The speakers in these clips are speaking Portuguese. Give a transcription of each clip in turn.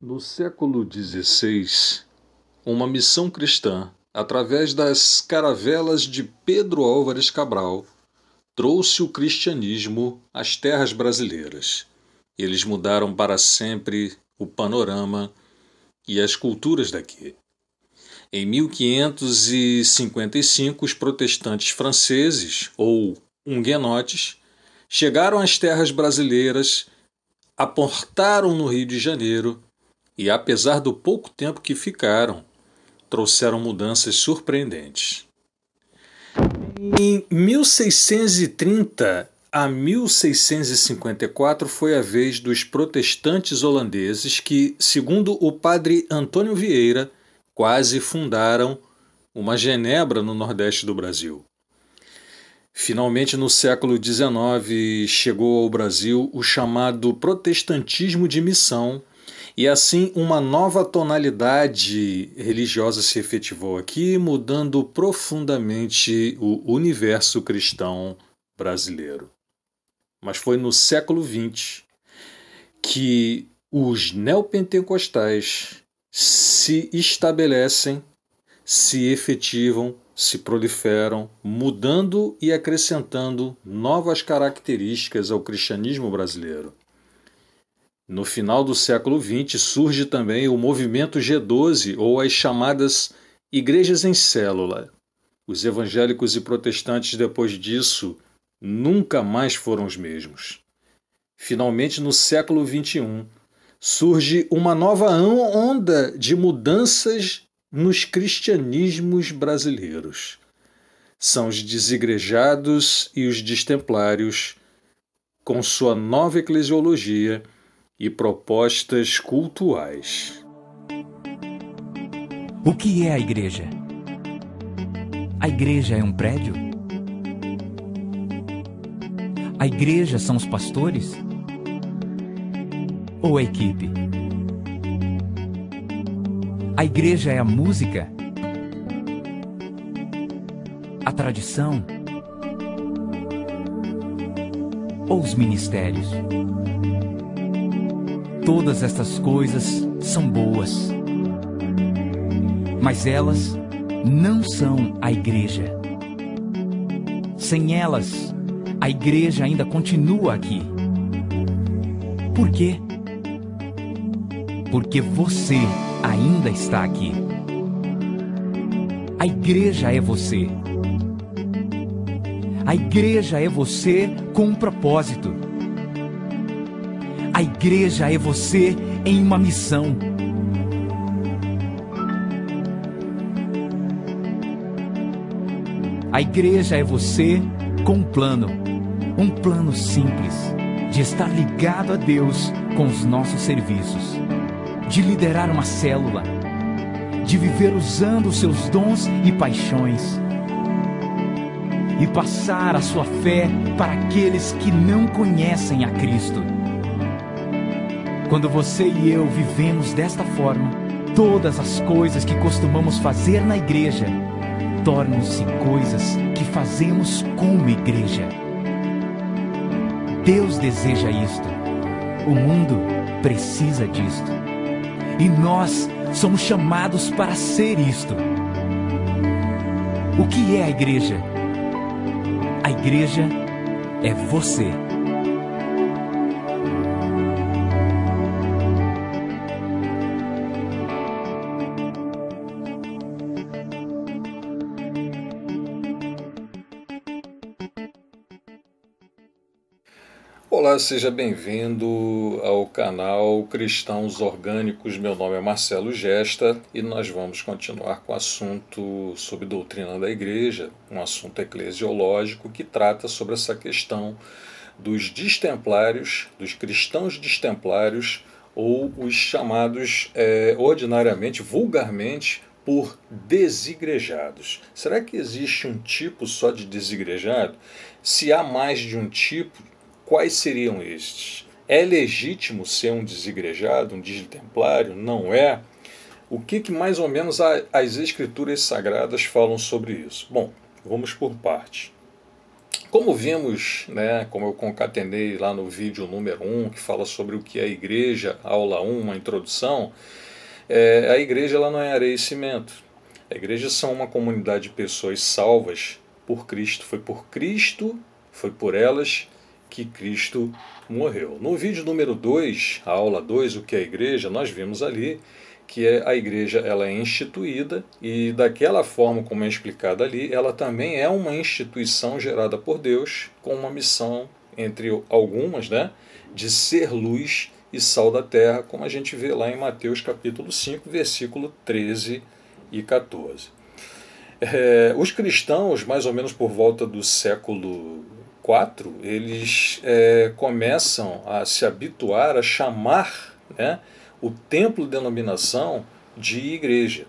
No século XVI, uma missão cristã, através das caravelas de Pedro Álvares Cabral, trouxe o cristianismo às terras brasileiras. Eles mudaram para sempre o panorama e as culturas daqui. Em 1555, os protestantes franceses, ou huguenotes, chegaram às terras brasileiras, aportaram no Rio de Janeiro e, apesar do pouco tempo que ficaram, trouxeram mudanças surpreendentes. Em 1630 a 1654 foi a vez dos protestantes holandeses que, segundo o padre Antônio Vieira, quase fundaram uma Genebra no nordeste do Brasil. Finalmente, no século XIX, chegou ao Brasil o chamado protestantismo de missão, e assim uma nova tonalidade religiosa se efetivou aqui, mudando profundamente o universo cristão brasileiro. Mas foi no século XX que os neopentecostais se estabelecem, se efetivam, se proliferam, mudando e acrescentando novas características ao cristianismo brasileiro. No final do século XX surge também o movimento G12 ou as chamadas igrejas em célula. Os evangélicos e protestantes, depois disso, nunca mais foram os mesmos. Finalmente, no século XXI, surge uma nova onda de mudanças nos cristianismos brasileiros. São os desigrejados e os destemplários, com sua nova eclesiologia e propostas cultuais. O que é a igreja? A igreja é um prédio? A igreja são os pastores? Ou a equipe? A igreja é a música? A tradição? Ou os ministérios? Todas estas coisas são boas, mas elas não são a igreja. Sem elas, a igreja ainda continua aqui. Por quê? Porque você ainda está aqui. A igreja é você. A igreja é você com um propósito. A igreja é você em uma missão. A igreja é você com um plano, um plano simples de estar ligado a Deus com os nossos serviços, de liderar uma célula, de viver usando os seus dons e paixões e passar a sua fé para aqueles que não conhecem a Cristo. Quando você e eu vivemos desta forma, todas as coisas que costumamos fazer na igreja tornam-se coisas que fazemos como igreja. Deus deseja isto. O mundo precisa disto. E nós somos chamados para ser isto. O que é a igreja? A igreja é você. Seja bem-vindo ao canal Cristãos Orgânicos. Meu nome é Marcelo Gesta e nós vamos continuar com o assunto sobre doutrina da igreja, um assunto eclesiológico que trata sobre essa questão dos destemplários, dos cristãos destemplários ou os chamados é, ordinariamente, vulgarmente, por desigrejados. Será que existe um tipo só de desigrejado? Se há mais de um tipo, Quais seriam estes? É legítimo ser um desigrejado, um digitemplário? Não é? O que, que mais ou menos as escrituras sagradas falam sobre isso? Bom, vamos por parte. Como vimos, né, como eu concatenei lá no vídeo número 1, um, que fala sobre o que é a igreja, aula 1, uma introdução, é, a igreja ela não é areia e cimento. A igreja são uma comunidade de pessoas salvas por Cristo. Foi por Cristo, foi por elas que Cristo morreu. No vídeo número 2, a aula 2, o que é a igreja, nós vimos ali que é a igreja ela é instituída e daquela forma como é explicada ali, ela também é uma instituição gerada por Deus com uma missão entre algumas, né, de ser luz e sal da terra, como a gente vê lá em Mateus capítulo 5, versículo 13 e 14. É, os cristãos, mais ou menos por volta do século IV, eles é, começam a se habituar a chamar né, o templo de denominação de igreja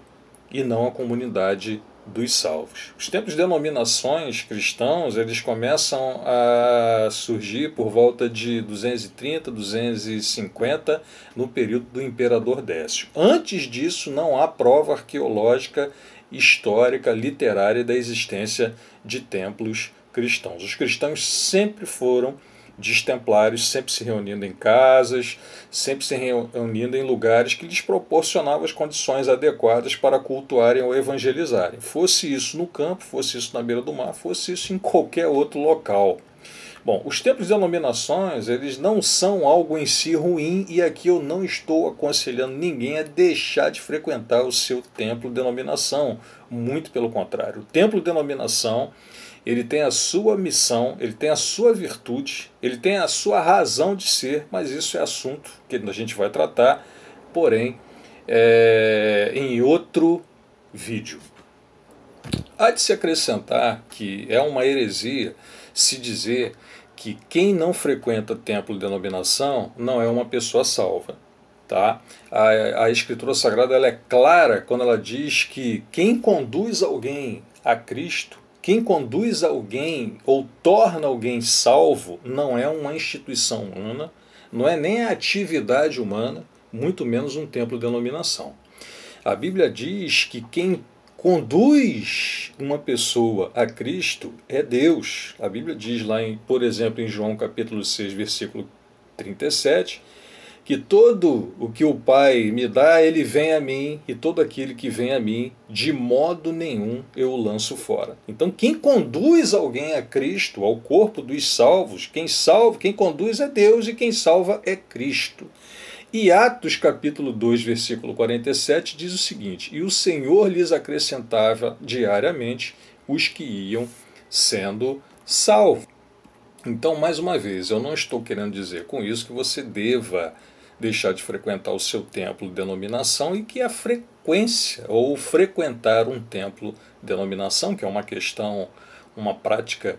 e não a comunidade dos salvos. Os templos de denominações cristãos eles começam a surgir por volta de 230, 250 no período do imperador Décio. Antes disso não há prova arqueológica, histórica, literária da existência de templos cristãos. Os cristãos sempre foram destemplários sempre se reunindo em casas, sempre se reunindo em lugares que lhes proporcionavam as condições adequadas para cultuarem ou evangelizarem. Fosse isso no campo, fosse isso na beira do mar, fosse isso em qualquer outro local. Bom, os templos de denominações, eles não são algo em si ruim e aqui eu não estou aconselhando ninguém a deixar de frequentar o seu templo de denominação. Muito pelo contrário. O templo de denominação ele tem a sua missão, ele tem a sua virtude, ele tem a sua razão de ser, mas isso é assunto que a gente vai tratar, porém, é, em outro vídeo. Há de se acrescentar que é uma heresia se dizer que quem não frequenta templo de denominação não é uma pessoa salva. Tá? A, a Escritura Sagrada ela é clara quando ela diz que quem conduz alguém a Cristo quem conduz alguém ou torna alguém salvo não é uma instituição humana, não é nem a atividade humana, muito menos um templo de denominação. A Bíblia diz que quem conduz uma pessoa a Cristo é Deus. A Bíblia diz lá, em, por exemplo, em João capítulo 6, versículo 37, que todo o que o Pai me dá, ele vem a mim, e todo aquele que vem a mim, de modo nenhum eu o lanço fora. Então, quem conduz alguém a Cristo, ao corpo dos salvos, quem salva, quem conduz é Deus e quem salva é Cristo. E Atos capítulo 2, versículo 47 diz o seguinte: E o Senhor lhes acrescentava diariamente os que iam sendo salvos. Então, mais uma vez, eu não estou querendo dizer com isso que você deva deixar de frequentar o seu templo de denominação e que a frequência ou frequentar um templo de denominação, que é uma questão, uma prática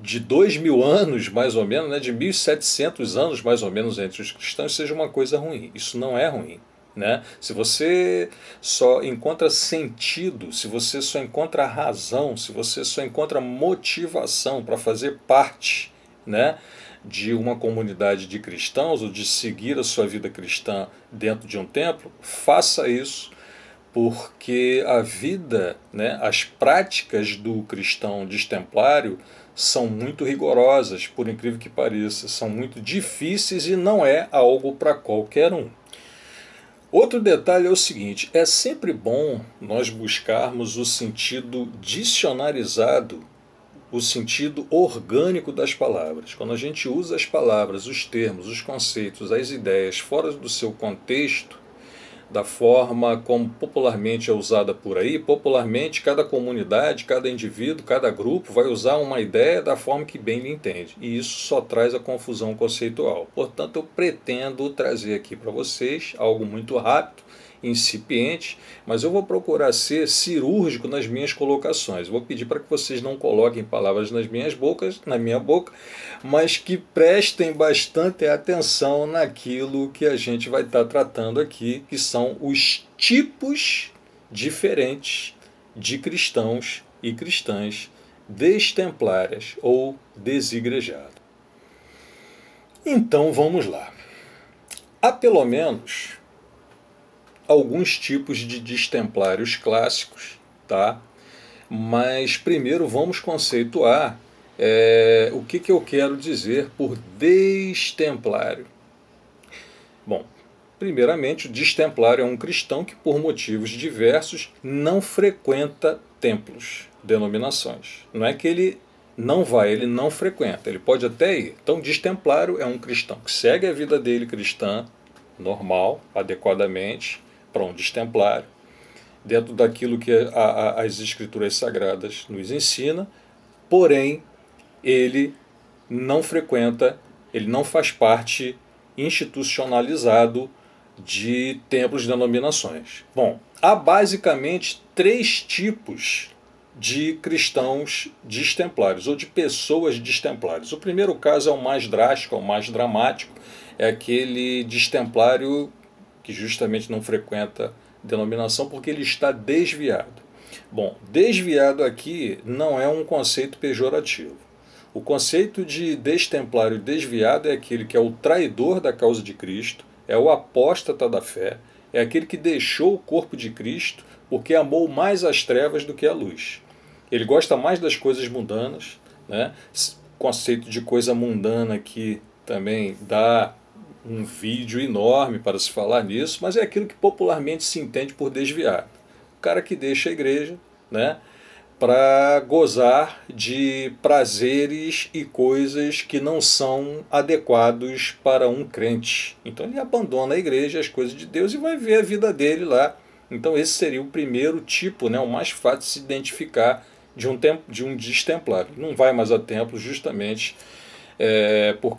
de dois mil anos, mais ou menos, né, de 1.700 anos, mais ou menos, entre os cristãos, seja uma coisa ruim. Isso não é ruim. Né? Se você só encontra sentido, se você só encontra razão, se você só encontra motivação para fazer parte né, de uma comunidade de cristãos ou de seguir a sua vida cristã dentro de um templo, faça isso, porque a vida, né, as práticas do cristão destemplário são muito rigorosas, por incrível que pareça, são muito difíceis e não é algo para qualquer um. Outro detalhe é o seguinte: é sempre bom nós buscarmos o sentido dicionarizado o sentido orgânico das palavras. Quando a gente usa as palavras, os termos, os conceitos, as ideias fora do seu contexto, da forma como popularmente é usada por aí, popularmente cada comunidade, cada indivíduo, cada grupo vai usar uma ideia da forma que bem lhe entende. E isso só traz a confusão conceitual. Portanto, eu pretendo trazer aqui para vocês algo muito rápido incipiente, mas eu vou procurar ser cirúrgico nas minhas colocações. Vou pedir para que vocês não coloquem palavras nas minhas bocas, na minha boca, mas que prestem bastante atenção naquilo que a gente vai estar tratando aqui, que são os tipos diferentes de cristãos e cristãs destemplárias ou desigrejados. Então vamos lá. Há pelo menos alguns tipos de destemplários clássicos, tá? Mas primeiro vamos conceituar É, o que, que eu quero dizer por destemplário? Bom, primeiramente, o destemplário é um cristão que, por motivos diversos, não frequenta templos, denominações. Não é que ele não vai, ele não frequenta, ele pode até ir. Então, destemplário é um cristão que segue a vida dele cristã, normal, adequadamente, um destemplário, dentro daquilo que a, a, as escrituras sagradas nos ensina, porém ele não frequenta, ele não faz parte institucionalizado de templos de denominações. Bom, há basicamente três tipos de cristãos destemplários ou de pessoas destemplárias. O primeiro caso é o mais drástico, é o mais dramático, é aquele destemplário que justamente não frequenta denominação porque ele está desviado. Bom, desviado aqui não é um conceito pejorativo. O conceito de destemplário desviado é aquele que é o traidor da causa de Cristo, é o apóstata da fé, é aquele que deixou o corpo de Cristo porque amou mais as trevas do que a luz. Ele gosta mais das coisas mundanas, né? conceito de coisa mundana aqui também dá um vídeo enorme para se falar nisso, mas é aquilo que popularmente se entende por desviado. O cara que deixa a igreja, né? para gozar de prazeres e coisas que não são adequados para um crente. Então ele abandona a igreja, as coisas de Deus e vai ver a vida dele lá. Então esse seria o primeiro tipo, né, o mais fácil de se identificar de um, tempo, de um destemplário. Não vai mais a templo justamente é, por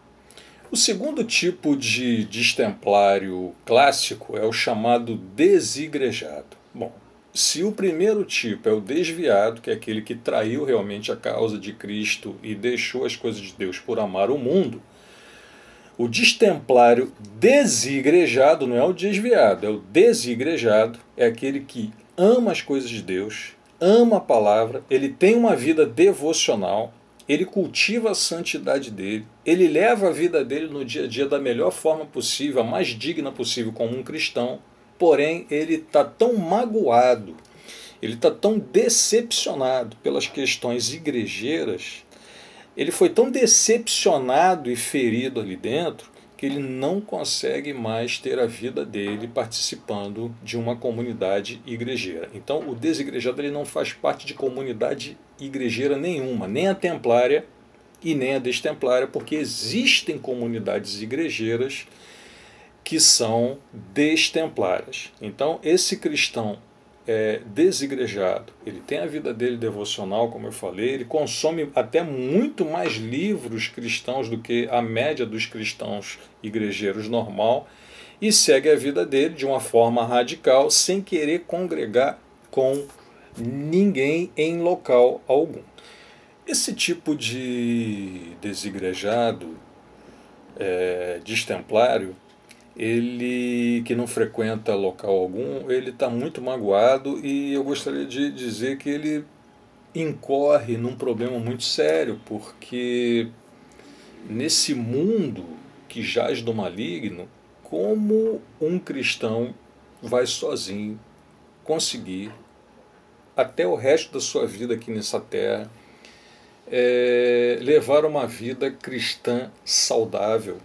o segundo tipo de destemplário clássico é o chamado desigrejado. Bom, se o primeiro tipo é o desviado, que é aquele que traiu realmente a causa de Cristo e deixou as coisas de Deus por amar o mundo, o destemplário desigrejado não é o desviado, é o desigrejado, é aquele que ama as coisas de Deus, ama a palavra, ele tem uma vida devocional, ele cultiva a santidade dele, ele leva a vida dele no dia a dia da melhor forma possível, a mais digna possível, como um cristão, porém ele está tão magoado, ele está tão decepcionado pelas questões igrejeiras, ele foi tão decepcionado e ferido ali dentro que ele não consegue mais ter a vida dele participando de uma comunidade igrejeira. Então, o desigrejado ele não faz parte de comunidade igrejeira nenhuma, nem a templária e nem a destemplária, porque existem comunidades igrejeiras que são destemplárias. Então, esse cristão é desigrejado, ele tem a vida dele devocional, como eu falei, ele consome até muito mais livros cristãos do que a média dos cristãos igrejeiros normal e segue a vida dele de uma forma radical, sem querer congregar com ninguém em local algum. Esse tipo de desigrejado, é, destemplário, ele que não frequenta local algum, ele está muito magoado e eu gostaria de dizer que ele incorre num problema muito sério, porque nesse mundo que jaz do maligno, como um cristão vai sozinho conseguir até o resto da sua vida aqui nessa terra é, levar uma vida cristã saudável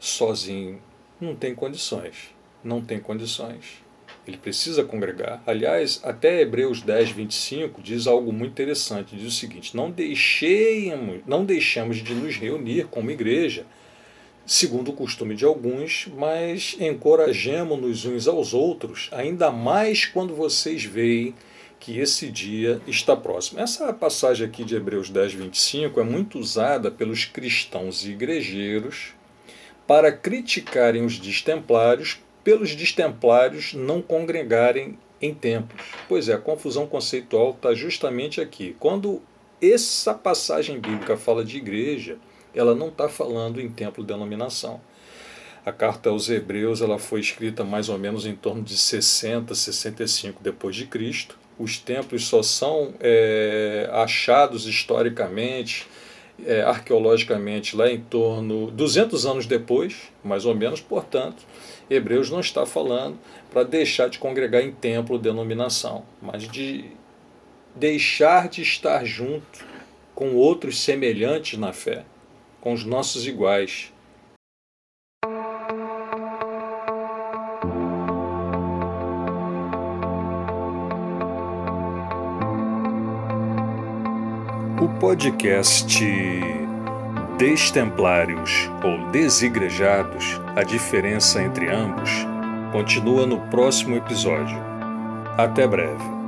sozinho não tem condições. Não tem condições. Ele precisa congregar. Aliás, até Hebreus 10, 25 diz algo muito interessante. Diz o seguinte: não deixemos, não deixamos de nos reunir como igreja, segundo o costume de alguns, mas encorajemos-nos uns aos outros, ainda mais quando vocês veem que esse dia está próximo. Essa passagem aqui de Hebreus 10, 25 é muito usada pelos cristãos e igrejeiros para criticarem os destemplários pelos destemplários não congregarem em templos. Pois é, a confusão conceitual está justamente aqui. Quando essa passagem bíblica fala de igreja, ela não está falando em templo denominação. A carta aos Hebreus ela foi escrita mais ou menos em torno de 60, 65 depois de Cristo. Os templos só são é, achados historicamente é, arqueologicamente lá em torno 200 anos depois, mais ou menos, portanto, Hebreus não está falando para deixar de congregar em templo denominação, mas de deixar de estar junto com outros semelhantes na fé, com os nossos iguais. O podcast Destemplários ou Desigrejados, a diferença entre ambos, continua no próximo episódio. Até breve.